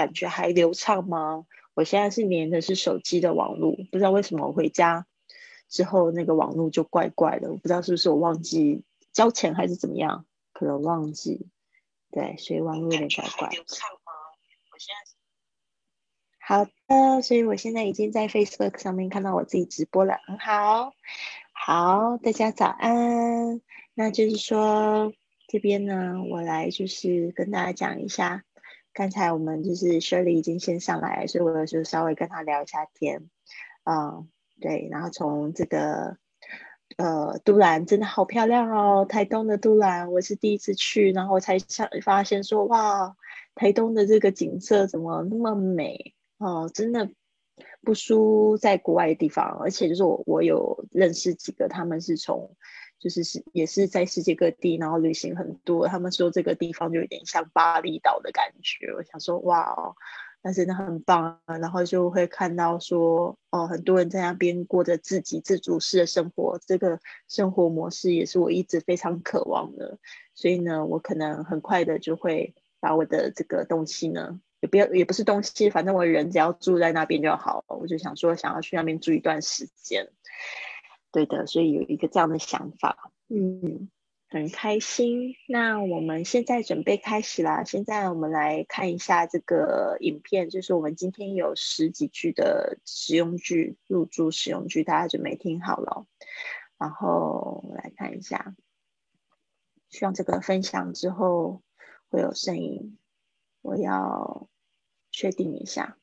感觉还流畅吗？我现在是连的是手机的网络，不知道为什么我回家之后那个网络就怪怪的，我不知道是不是我忘记交钱还是怎么样，可能忘记。对，所以网络有点怪怪。流畅吗？我现在好的，所以我现在已经在 Facebook 上面看到我自己直播了，很好。好，大家早安。那就是说这边呢，我来就是跟大家讲一下。刚才我们就是 Shirley 已经先上来，所以我就稍微跟他聊一下天。嗯，对，然后从这个呃都兰真的好漂亮哦，台东的都兰我是第一次去，然后我才想发现说哇，台东的这个景色怎么那么美哦，真的不输在国外的地方，而且就是我我有认识几个，他们是从。就是是也是在世界各地，然后旅行很多。他们说这个地方就有点像巴厘岛的感觉。我想说，哇哦，那真的很棒。然后就会看到说，哦，很多人在那边过着自给自足式的生活。这个生活模式也是我一直非常渴望的。所以呢，我可能很快的就会把我的这个东西呢，也不要也不是东西，反正我人只要住在那边就好了。我就想说，想要去那边住一段时间。对的，所以有一个这样的想法，嗯，很开心。那我们现在准备开始啦。现在我们来看一下这个影片，就是我们今天有十几句的实用句，入住实用句，大家准备听好了。然后来看一下，希望这个分享之后会有声音，我要确定一下，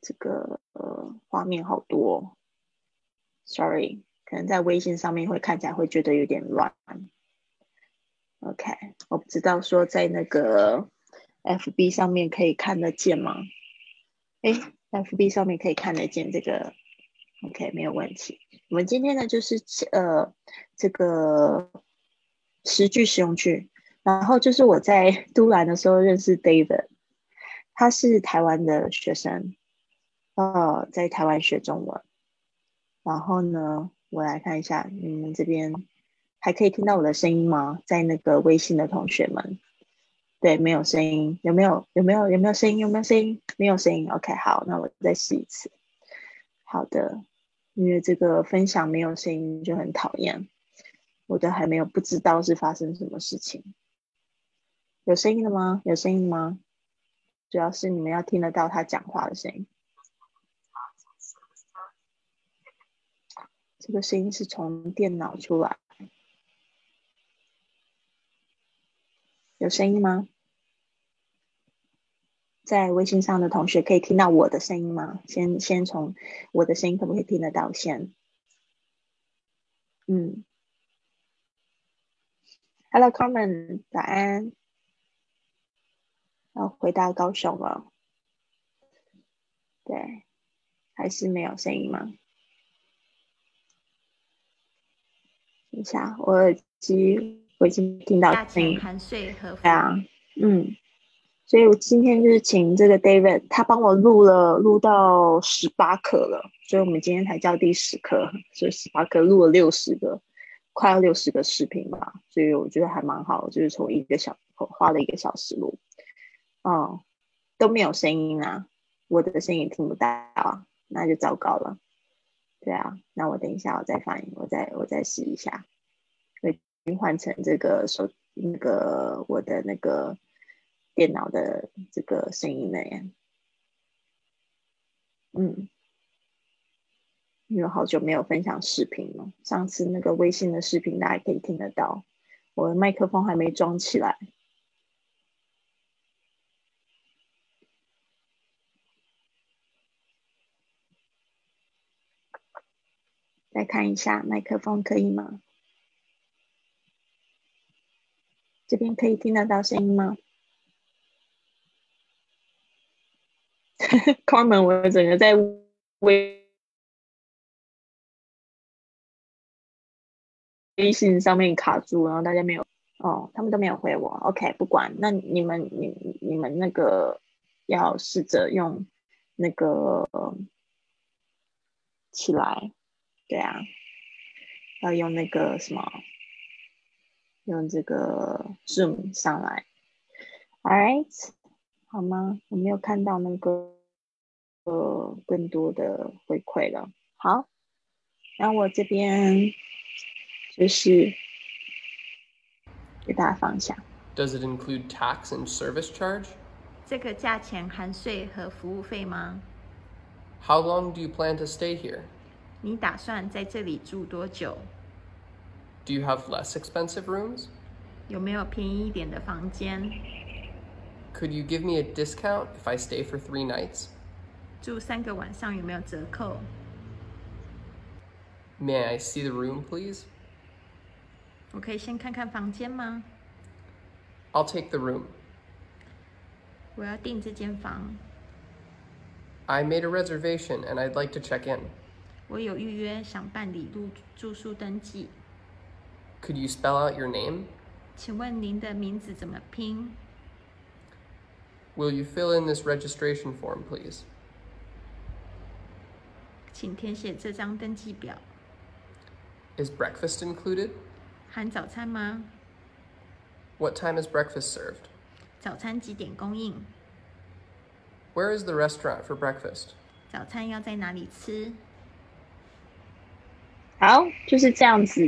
这个呃画面好多。Sorry，可能在微信上面会看起来会觉得有点乱。OK，我不知道说在那个 FB 上面可以看得见吗？哎，FB 上面可以看得见这个，OK，没有问题。我们今天呢就是呃这个十句实用句，然后就是我在 都兰的时候认识 David，他是台湾的学生，呃，在台湾学中文。然后呢，我来看一下，你们这边还可以听到我的声音吗？在那个微信的同学们，对，没有声音，有没有？有没有？有没有声音？有没有声音？没有声音。OK，好，那我再试一次。好的，因为这个分享没有声音就很讨厌，我都还没有不知道是发生什么事情。有声音了吗？有声音吗？主要是你们要听得到他讲话的声音。这个声音是从电脑出来，有声音吗？在微信上的同学可以听到我的声音吗？先先从我的声音可不可以听得到先？嗯，Hello Carmen，早安，要回到高雄了，对，还是没有声音吗？一下，我耳机我已经听到声音。对啊，嗯，所以我今天就是请这个 David，他帮我录了，录到十八课了，所以我们今天才叫第十课，所以十八课录了六十个，快要六十个视频吧，所以我觉得还蛮好，就是从一个小花了一个小时录，嗯，都没有声音啊，我的声音听不到啊，那就糟糕了。对啊，那我等一下我再放，我再我再试一下，换成这个手那个我的那个电脑的这个声音了呀。嗯，因为好久没有分享视频了，上次那个微信的视频大家可以听得到，我的麦克风还没装起来。再看一下麦克风可以吗？这边可以听得到声音吗？Carmen，我整个在微微信上面卡住，然后大家没有哦，他们都没有回我。OK，不管，那你们你你们那个要试着用那个起来。对啊，要用那个什么，用这个 Zoom 上来。All right，好吗？我没有看到那个呃更多的回馈了。好，那我这边就是给大家放一下。Does it include tax and service charge? 这个价钱含税和服务费吗？How long do you plan to stay here? 你打算在这里住多久？Do you have less expensive rooms? 有没有便宜一点的房间？ Could you give me a discount if I stay for three nights? 住三个晚上有没有折扣？ May I see the room, please? 我可以先看看房间吗？ I'll take the room. 我要订这间房， I made a reservation and I'd like to check in. 我有预约，想办理入住宿登记。 Could you spell out your name? 请问您的名字怎么拼？ Will you fill in this registration form, please? 请填写这张登记表。 Is breakfast included? 含早餐吗？ What time is breakfast served? 早餐几点供应？ Where is the restaurant for breakfast? 早餐要在哪里吃？好，就是这样子，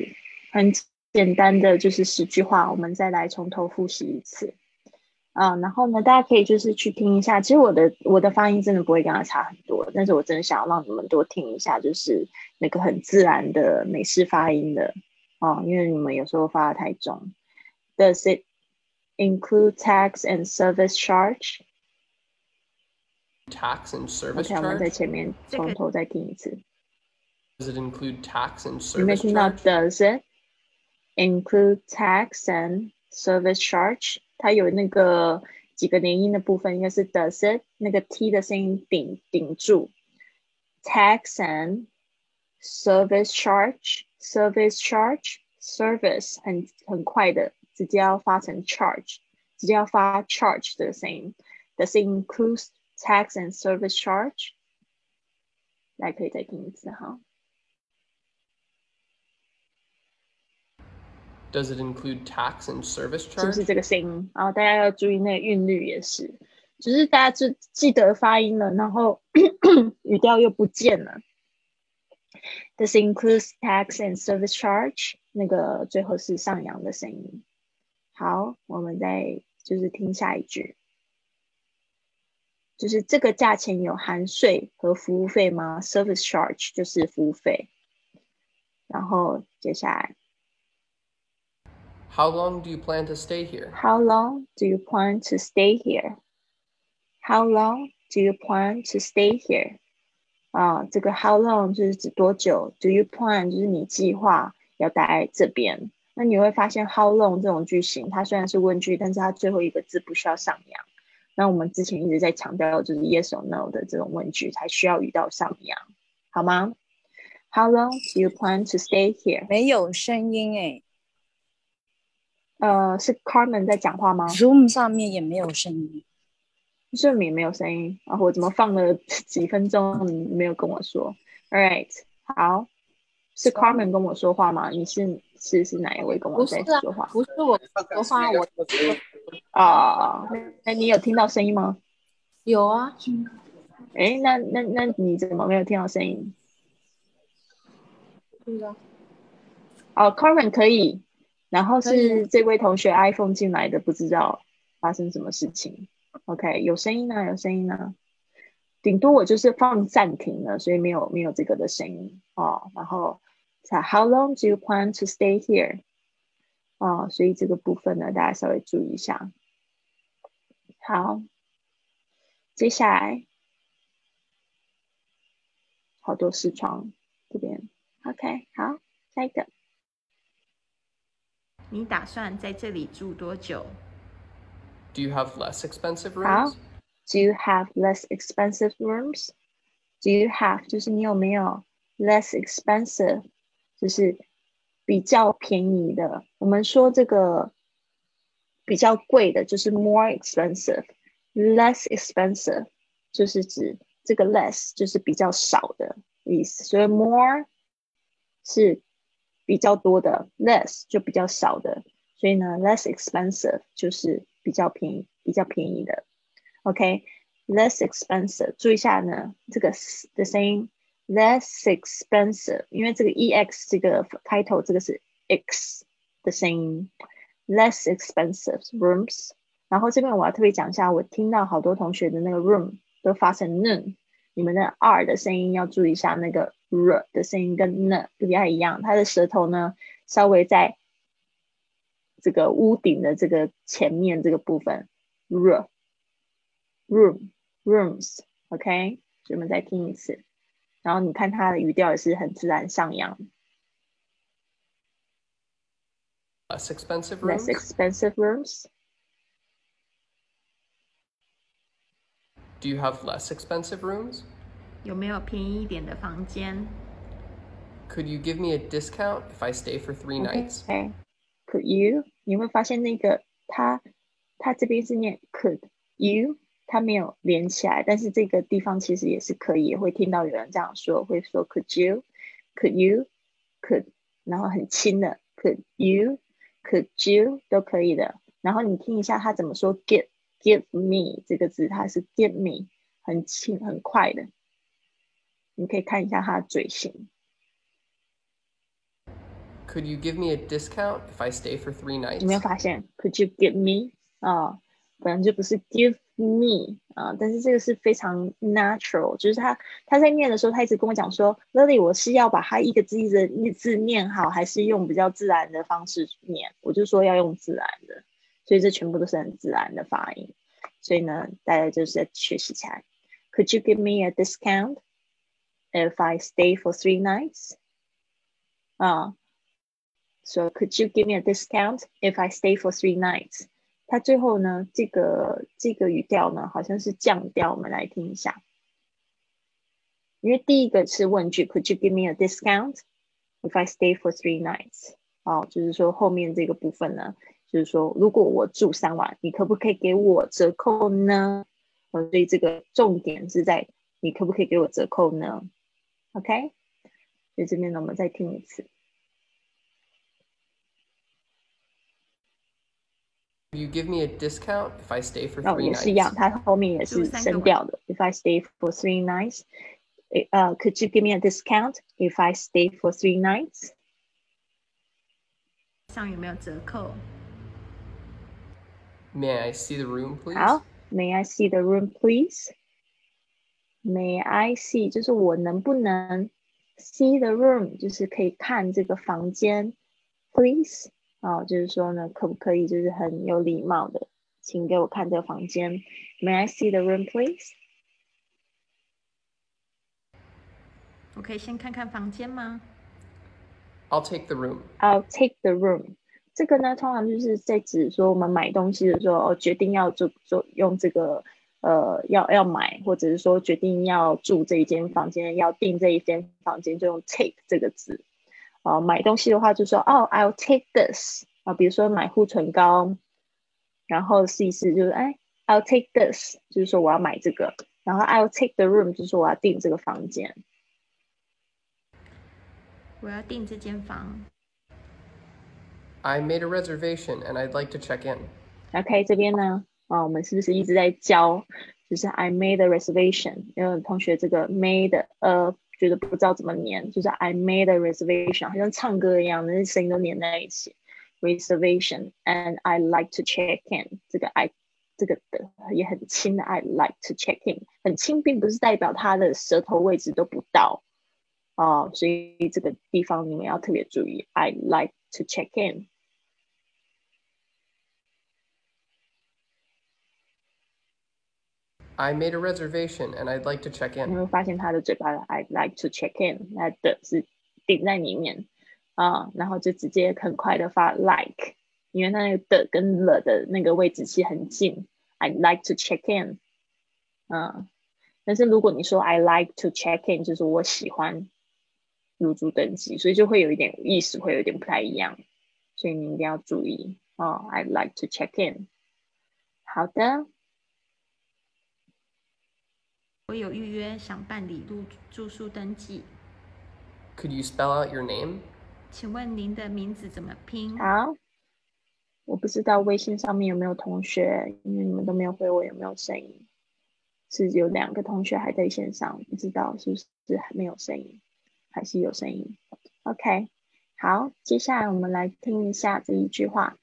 很 简单的就是十句话，我们再来从头复习一次。啊、然后呢，大家可以就是去听一下。其实我的我的发音真的不会跟他差很多，但是我真的想要让你们多听一下，就是那个很自然的美式发音的哦，因为你们有时候发的太重。Does it include tax and service charge？Tax and service OK，我们在 charge? 前面从头再听一次。Does it include tax and 有没有 service 听到 charge? does it include tax and service charge？它有那个几个连音的部分，应该是 does it 那个 t 的声音顶顶住，tax and service charge，service charge，service 很很快的，直接要发成 charge，直接要发 charge 这个声音。Does it include tax and service charge？大家可以再听一次哈。 Does it include tax and service charge? 这个声音？然后大家要注意那个韵律也是，就是大家就记得发音了，然后 语调又不见了。This includes tax and service charge。那个最后是上扬的声音。好，我们再就是听下一句，就是这个价钱有含税和服务费吗？Service charge 就是服务费。然后接下来 How long do you plan to stay here? How long do you plan to stay here? How long do you plan to stay here? 啊，这个 how long 就是指多久，do you plan 就是你计划要待在这边。那你会发现 how long 这种句型，它虽然是问句，但是它最后一个字不需要上扬。那我们之前一直在强调，就是 yes or no 的这种问句才需要语调上扬，好吗？How long do you plan to stay here？没有声音哎呃，是 Carmen 在讲话吗？，Zoom 上面也没有声音。这里没有声音，然后我怎么放了几分钟，你没有跟我说？All right，好，是 Carmen 跟我说话吗？你是是是哪一位跟我在不是啊说话？不是我说话，我啊，那你有听到声音吗？有啊，哎，那那那你怎么没有听到声音？对啊，哦，Carmen 可以，然后是这位同学 iPhone 进来的，不知道发生什么事情。OK，有声音呢，有声音呢。顶多我就是放暂停了，所以没有没有这个的声音哦。然后才 How long do you plan to stay here？哦，所以这个部分呢，大家稍微注意一下。好，接下来好多视窗这边。OK，好，下一个。你打算在这里住多久？ Do you have less expensive 好 rooms? Do you have less expensive rooms? Do you have 就是你有没有 less expensive，就是比较便宜的。我们说这个比较贵的就是 more expensive，less expensive 就是指这个 less 就是比较少的意思，所以 more 是 比较多的，less 就比较少的，所以呢 less expensive 就是比较便宜、比较便宜的。OK，less expensive，注意一下呢，这个 s 的声音 less expensive，因为这个 ex 这个开头这个是 x 的声音，less expensive rooms。然后这边我要特别讲一下，我听到好多同学的那个 room 都发成 noon 你们的 r 的声音要注意一下，那个 r 的声音跟 n 不太一样，它的舌头呢稍微在这个屋顶的这个前面这个部分，r room rooms，OK，所以我们再听一次，然后你看它的语调也是很自然上扬。Less expensive less rooms? expensive rooms. Do you have less expensive rooms? 有没有便宜一点的房间？ Could you give me a discount if I stay for three nights? Okay. Could you？你会发现那个它它这边是念 could you，它没有连起来，但是这个地方其实也是可以，也会听到有人这样说，会说 could you，could you，could，然后很轻的 could you，could you 都可以的。然后你听一下他怎么说 give Give me 这个字，它是 give me，很轻很快的。你可以看一下它的嘴型。Could you give me a discount if I stay for three nights? 有没有发现？Could you give me？啊、本来就不是 give me 啊、但是这个是非常 natural，就是他他在念的时候，他一直跟我讲说，Lily，我是要把它一个字一个字念好，还是用比较自然的方式念？我就说要用自然的，所以这全部都是很自然的发音。所以呢，大家就是在学习起来。Could you give me a discount if I stay for three nights？啊、So could you give me a discount if I stay for three nights？它最后呢，这个这个语调呢，好像是降调，我们来听一下。因为第一个是问句，Could you give me a discount if I stay for three nights？哦，就是说后面这个部分呢， 就是说如果我住三晚，你可不可以给我折扣呢？哦，所以这个重点是在你可不可以给我折扣呢？OK，所以这边呢，我们再听一次。You give me a discount if I stay for 哦，three 也是一样，nights? 那也是一样它后面也是升调的。If I stay for three nights，诶呃、c o u l d you give me a discount if I stay for three nights？上有没有折扣？May I see the room, please? 好，May I see the room, please? May I see 就是我能不能 see the room，就是可以看这个房间，please 哦，就是说呢，可不可以就是很有礼貌的，请给我看这个房间。May I see the room, please? 我可以先看看房间吗？ I'll take the room. I'll take the room。 这个呢，通常就是在指说我们买东西的时候，哦，决定要做做用这个呃要要买，或者是说决定要住这一间房间，要订这一间房间，就用 take 这个字。啊、买东西的话就说哦，I'll take this 啊，比如说买护唇膏，然后试一试就是哎，I'll take this，就是说我要买这个，然后 I'll take the room，就是说我要订这个房间。我要订这间房。I made a reservation and I'd like to check in. OK，这边呢，啊，我们是不是一直在教？就是 I made a reservation，因为同学这个 made 呃，觉得不知道怎么念，就是 I made a reservation，好像唱歌一样，那些声音都连在一起。Reservation and I like to check in，这个 I 这个的也很轻的 I like to check in，很轻，并不是代表它的舌头位置都不到哦，所以这个地方你们要特别注意。I like to check in。 I made a reservation and I'd like to check in. 你会发现他的嘴巴的 I like to check in，那的是顶在里面啊、然后就直接很快的发 like，因为那个的跟了的那个位置是很近。I'd like to check in，嗯，但是如果你说 I like to check in，就是我喜欢入住登记，所以就会有一点意思，会有点不太一样，所以你一定要注意哦。I'd like to check in。好的，我有预约，想办理入住宿登记，Could you spell out your name? 请问您的名字怎么拼？好，我不知道微信上面有没有同学，因为你们都没有回我有没有声音。是有两个同学还在线上，不知道是不是还没有声音，还是有声音？OK，好，接下来我们来听一下这一句话。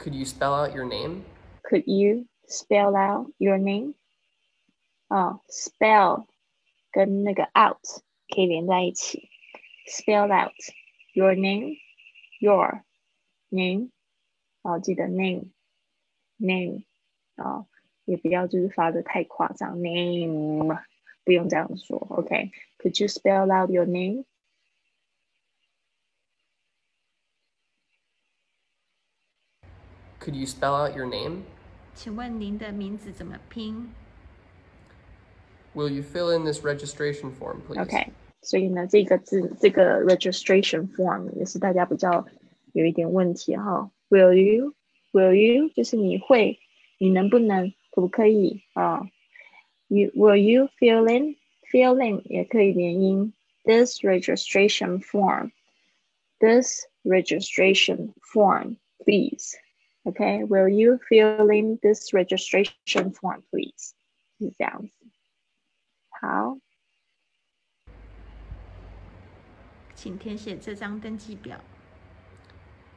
Could you spell out your name? Could you spell out your name？啊、s p e l l 跟那个 out 可以连在一起。Spell out your name，your name，哦，记得 name name 啊、也不要就是发的太夸张，name 不用这样说，OK？Could、you spell out your name？ Could you spell out your name? 请问您的名字怎么拼？ Will you fill in this registration form, please? OK，所以呢，这个字这个 registration form 也是大家比较有一点问题哈。Will you? Will you? 就是你会，你能不能，可不可以啊？You will you fill in? Fill in 也可以连音。This registration form. This registration form, please. OK, will you fill in this registration form, please? 是这样子。好。请填写这张登记表。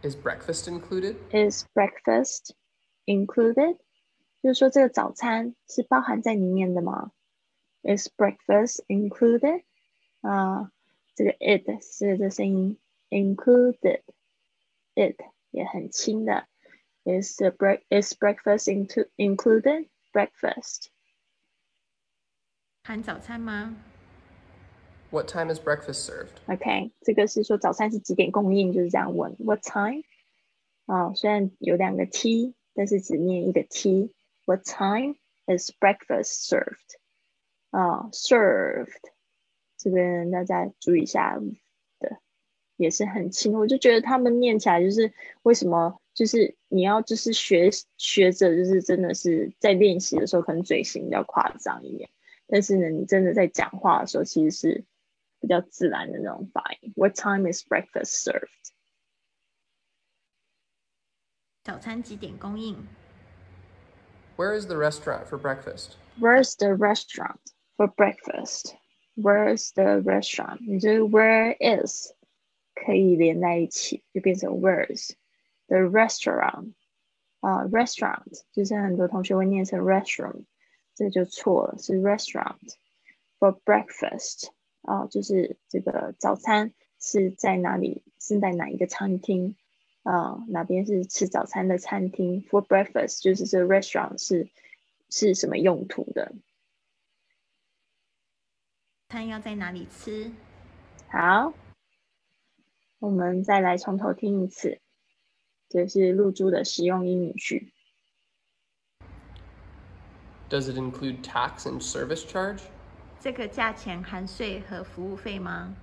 Is breakfast included? Is breakfast included？就是说这个早餐是包含在里面的吗？Is breakfast included？啊、这个 it 是这声音，included，it 也很轻的。 Is the break is breakfast into included? Breakfast 含早餐吗？ What time is breakfast served? OK，这个是说早餐是几点供应，就是这样问。What time？啊、虽然有两个 t，但是只念一个 t。What time is breakfast served？啊、s e r v e d 这边大家注意一下的，也是很轻。我就觉得他们念起来就是为什么， 就是你要就是学学着，就是真的是在练习的时候，可能嘴型比较夸张一点，但是呢，你真的在讲话的时候，其实是比较自然的那种发音。What time is breakfast served？早餐几点供应？ Where is the restaurant for breakfast? Where's the restaurant for breakfast? Where's the restaurant？你就是 Where is 可以连在一起，就变成 Where's The restaurant？啊、r e s t a u r a n t 就是很多同学会念成 restroom，这就错了，是 restaurant for breakfast。啊、就是这个早餐是在哪里？是在哪一个餐厅？啊、哪边是吃早餐的餐厅？For breakfast 就是这个 restaurant 是是什么用途的？餐要在哪里吃？好，我们再来从头听一次，这是露珠的实用英语句。 Does it include tax and service charge? 这个价钱含税和服务费吗？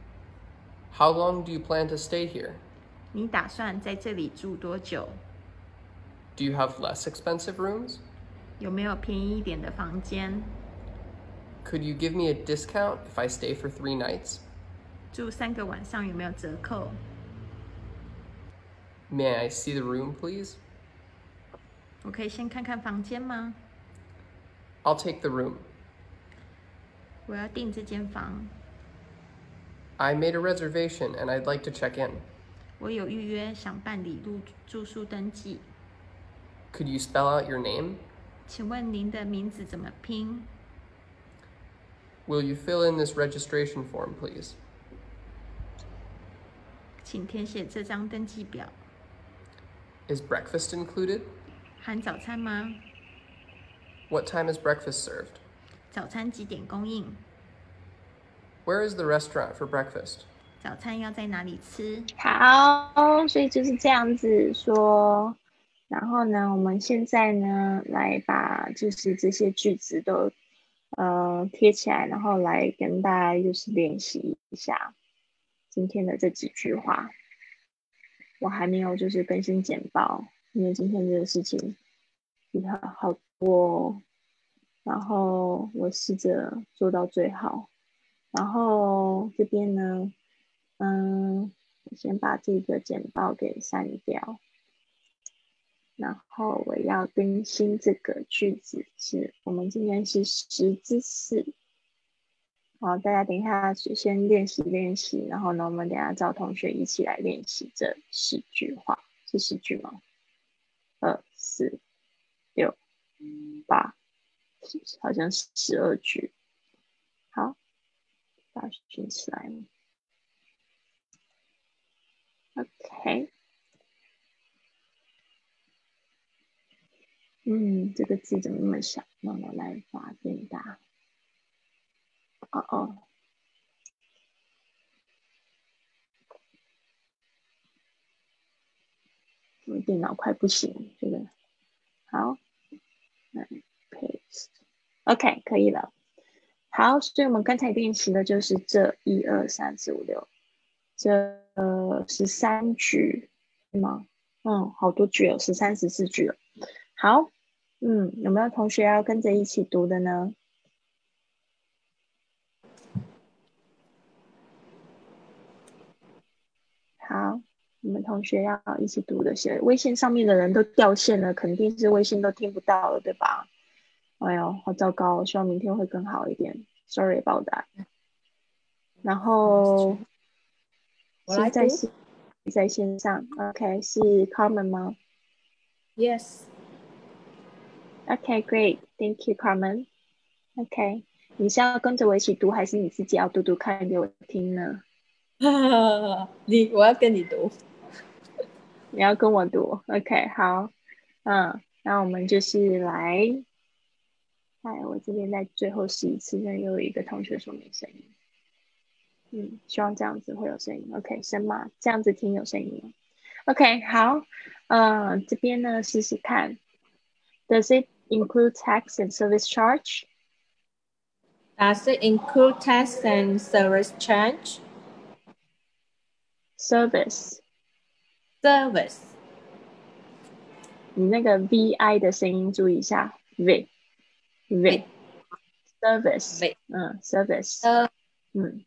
How long do you plan to stay here? 你打算在这里住多久？ Do you have less expensive rooms? 有没有便宜一点的房间？ Could you give me a discount if I stay for three nights? 住三个晚上有没有折扣？ May I see the room, please? 我可以先看看房间吗？ I'll take the room. 我要订这间房， I made a reservation and I'd like to check in. 我有预约，想办理入住宿登记。 Could you spell out your name? 请问您的名字怎么拼？ Will you fill in this registration form, please? 请填写这张登记表。 Is breakfast included? 含早餐吗？ What time is breakfast served? 早餐几点供应？ Where is the restaurant for breakfast? 早餐要在哪里吃？好，所以就是这样子说。然后呢，我们现在呢，来把就是这些句子都呃贴起来，然后来跟大家就是练习一下今天的这几句话。 我还没有就是更新简报，因为今天这个事情比较好多哦，然后我试着做到最好。然后这边呢，嗯，我先把这个简报给删掉。然后我要更新这个句子是，我们今天是十之四。好，大家等一下先练习练习，然后呢，我们等下找同学一起来练习这十句话，是十句吗？二四六八，好像是十二句。好，把它选起来。OK。嗯，这个字怎么那么小？那我来把它变大。哦哦，我电脑快不行，这个好，来 paste，OK，可以了。好，所以我们刚才练习的就是这一二三四五六，这十三句吗？嗯，好多句哦，十三十四句了。好。嗯，有没有同学要跟着一起读的呢？好，你们同学要一起读的，写微信上面的人都掉线了，肯定是微信都听不到了，对吧？哎呦，好糟糕！希望明天会更好一点。Sorry about that。然后现在是在线上，OK，是 Carmen 吗？Yes。Okay, great. Thank you, Carmen. Okay，你是要跟着我一起读，还是你自己要读读看给我听呢？你，我要跟你读。你要跟我读？OK，好。嗯，那我们就是来。哎，我这边在最后试一次，因为又有一个同学说没声音。嗯，希望这样子会有声音。OK，声吗？这样子听有声音吗？OK，好。嗯，这边呢，试试看。Does it include tax and service charge? Does it include tax and service charge? Service. Service. 你那个 vi 的声音注意一下，v v service v 嗯 service 嗯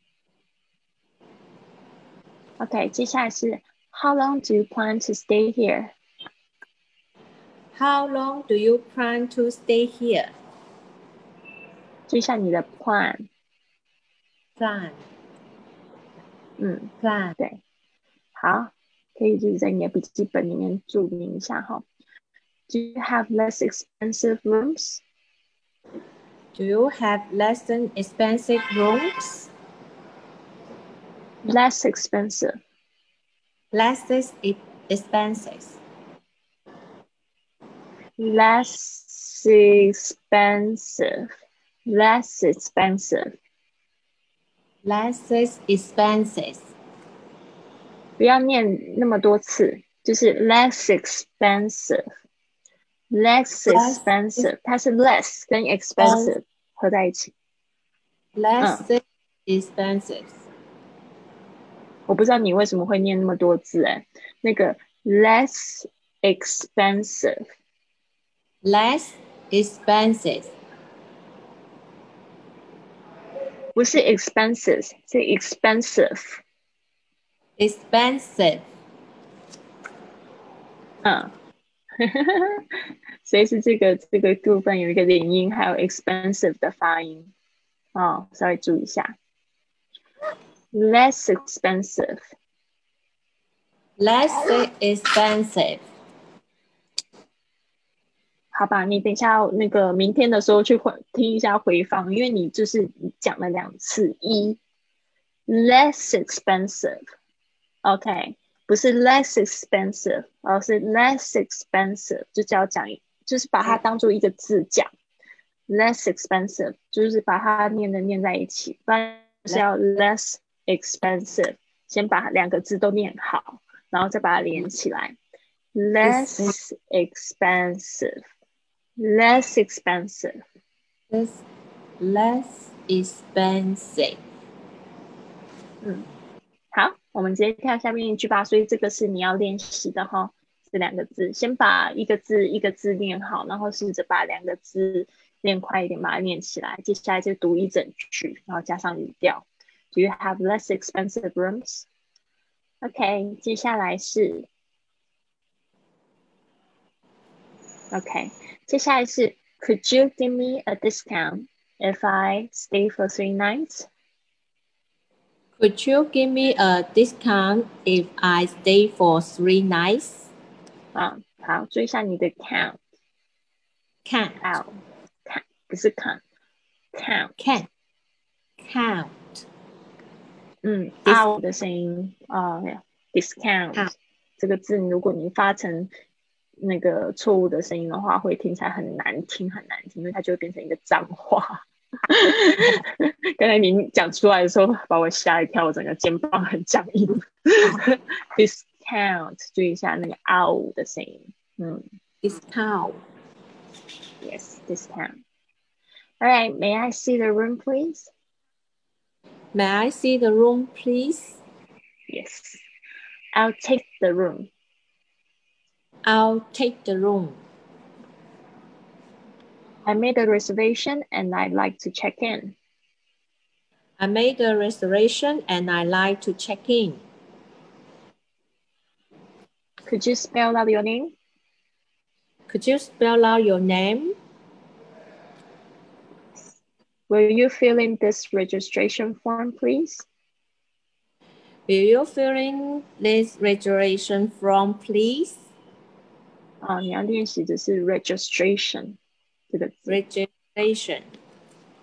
OK，接下来是 How long do you plan to stay here? How long do you plan to stay here? 注意一下你的 plan。plan。嗯，plan。对， 好，可以就是在你的笔记本里面注明一下哈。Do you have less expensive rooms? Do you have less than expensive rooms? Less expensive. Less expensive less expensive, less expensive, less expensive。 不要念那么多次，就是 less expensive, less expensive，它是 less 跟 expensive 合在一起。less expensive。我不知道你为什么会念那么多字哎，那个 less expensive。less expensive，不是 expenses，是 expensive。expensive，嗯，所以是这个这个部分有一个连音，还有 expensive 的发音。哦，稍微注意一下，less expensive，less expensive。好吧，你等一下那个明天的时候去回听一下回放，因为你就是讲了两次一。Less expensive，OK，不是 less expensive，而是 less expensive，就叫讲，就是把它当做一个字讲，less expensive，就是把它念的念在一起，不然是要 less expensive，先把两个字都念好，然后再把它连起来，less expensive。less expensive. Less less expensive. 嗯，好，我们直接跳下面一句吧。所以这个是你要练习的哈，这两个字，先把一个字一个字念好，然后试着把两个字练快一点，把它念起来。接下来就读一整句，然后加上语调。Do you have less expensive rooms? OK，接下来是 OK，接下来是 Could you give me a discount if I stay for three nights？Could you give me a discount if I stay for three nights? 啊，好，注意一下你的 count out count 不是 count count，can count 嗯 Dis-，out 的声音啊，discount Count 这个字，如果你发成那个错误的声音的话，会听起来很难听，很难听，因为它就会变成一个脏话。刚才你讲出来的时候，把我吓一跳，我整个肩膀很僵硬。discount，注意一下那个 out 的声音。嗯 discount. ，yes，discount。All right, may I see the room, please? May I see the room, please? Yes, I'll take the room. I'll take the room. I made a reservation and I'd like to check in. I made a reservation and I like to check in. Could you spell out your name? Could you spell out your name? Will you fill in this registration form, please? Will you fill in this registration form, please? 啊，你要练习的是 registration to the registration.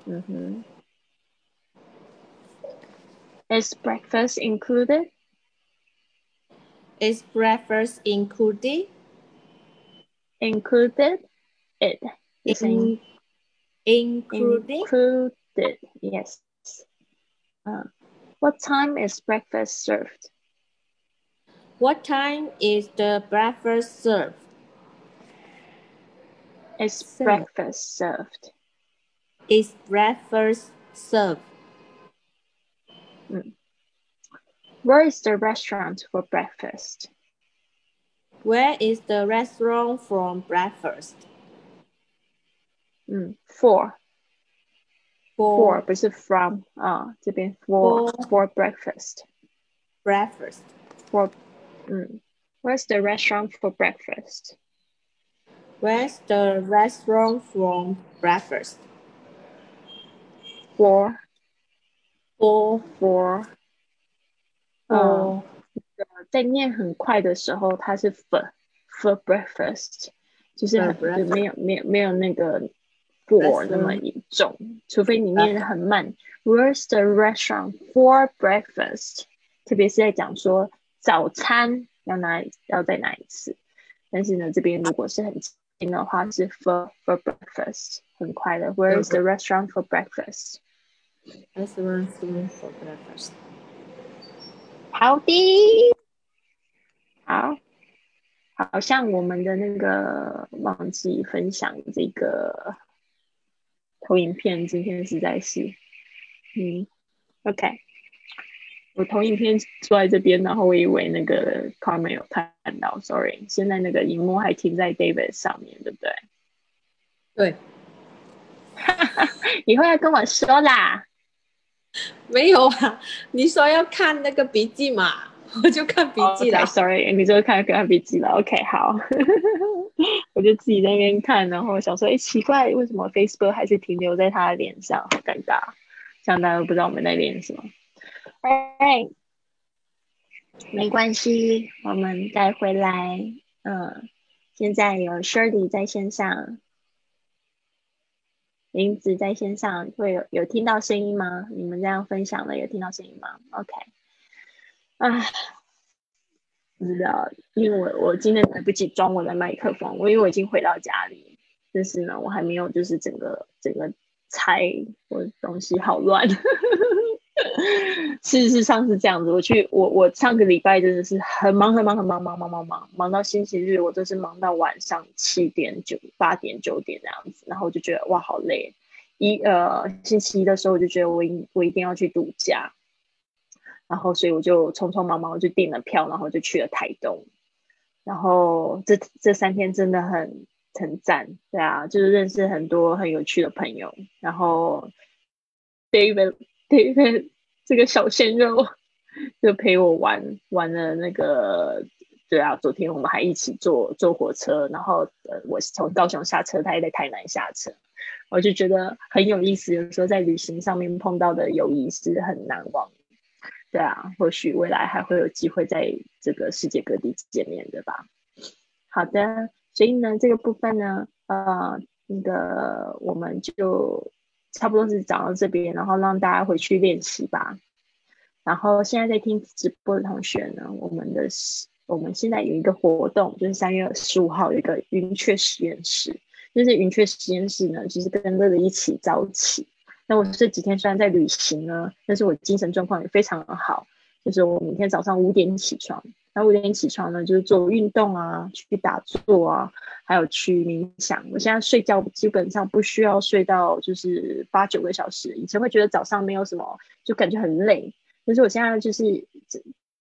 Mm-hmm. Is breakfast included? Is breakfast included? Included. It. In, included. Included. Yes. Uh, what time is breakfast served? What time is the breakfast served? Is Served. breakfast served? Is breakfast served? Where is the restaurant for breakfast? Where is the restaurant from breakfast? 嗯，for for For 不是 from 啊，这边 for For for breakfast breakfast. for 嗯，Where's the restaurant for breakfast? Where's the restaurant from breakfast? For For for 嗯 for 在念很快的时候，它是 for for breakfast，就是很 For 就没有没有没有那个 for 那么一重，除非你念的很慢。Where's the restaurant for breakfast？特别是在讲说早餐要哪里要在哪一次，但是呢，这边如果是很近的话是 for for breakfast，很快的。Where's the restaurant for breakfast？ restaurant for breakfast. 好的，好，好像我们的那个忘记分享这个投影片，今天实在是，嗯，OK， 我投影片坐在这边，然后我以为那个 Carmen 有看到，Sorry，现在那个荧幕还停在 David 上面，对不对？对，以后要跟我说啦。没有啊，你说要看那个笔记嘛，我就看笔记了。o k s o r r y 你就看看笔记了。OK，好，我就自己在那边看，然后想说，哎，奇怪，为什么 Facebook 还是停留在他的脸上？好尴尬，这样大家都不知道我们在练什么。Alright，没关系，我们再回来。嗯，现在有 Shirley 在线上，林子在线上，会有有听到声音吗？你们这样分享的，有听到声音吗？OK，啊。不知道，因为我我今天来不及装我的麦克风，我因为我已经回到家里，但是呢，我还没有就是整个整个拆，我东西好乱。事实上是这样子，我去我我上个礼拜真的是很忙很忙很忙忙忙忙忙忙到星期日，我都是忙到晚上七点九八点九点这样子，然后我就觉得哇好累。一呃星期一的时候我就觉得我一我一定要去度假，然后所以我就匆匆忙忙就订了票，然后就去了台东。然后这这三天真的很很赞，对啊，就是认识很多很有趣的朋友。然后对对这个小鲜肉就陪我玩玩了那个对啊，昨天我们还一起坐坐火车，然后呃，我从高雄下车，他也在台南下车，我就觉得很有意思。有时候在旅行上面碰到的友谊是很难忘。对啊，或许未来还会有机会在这个世界各地见面的吧。好的，所以呢，这个部分呢，呃，那个我们就差不多是讲到这边，然后让大家回去练习吧。然后现在在听直播的同学呢，我们的我们现在有一个活动，就是三月十五号有一个云雀实验室。就是云雀实验室呢，就是跟乐乐一起早起。那我这几天虽然在旅行呢，但是我精神状况也非常的好。就是我每天早上五点起床，那五点起床呢，就是做运动啊，去打坐啊，还有去冥想。我现在睡觉基本上不需要睡到就是八九个小时，以前会觉得早上没有什么，就感觉很累。但是我现在就是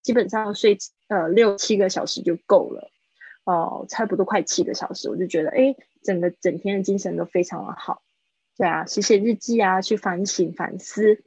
基本上睡呃六七个小时就够了，哦，差不多快七个小时，我就觉得哎，整个整天的精神都非常的好。对啊，写写日记啊，去反省反思。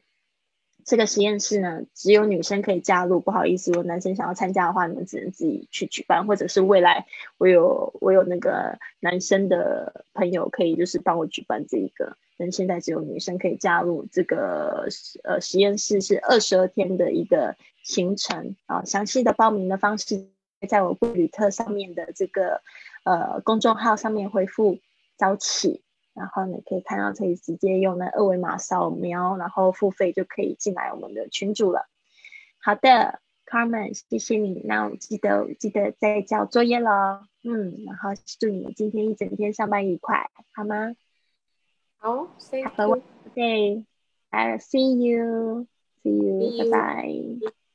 这个实验室呢，只有女生可以加入。不好意思，如果男生想要参加的话，你们只能自己去举办，或者是未来我有我有那个男生的朋友可以就是帮我举办这一个。但现在只有女生可以加入这个呃实验室，是二十二天的一个行程啊。详细的报名的方式在我布旅特上面的这个呃公众号上面回复早起。然后你可以看到，可以直接用那二维码扫描，然后付费就可以进来我们的群组了。好的，Carmen，谢谢你。那我记得记得再交作业喽。嗯，然后祝你今天一整天上班愉快，好吗？好，Have a wonderful day. I'll see you. See you. 拜拜。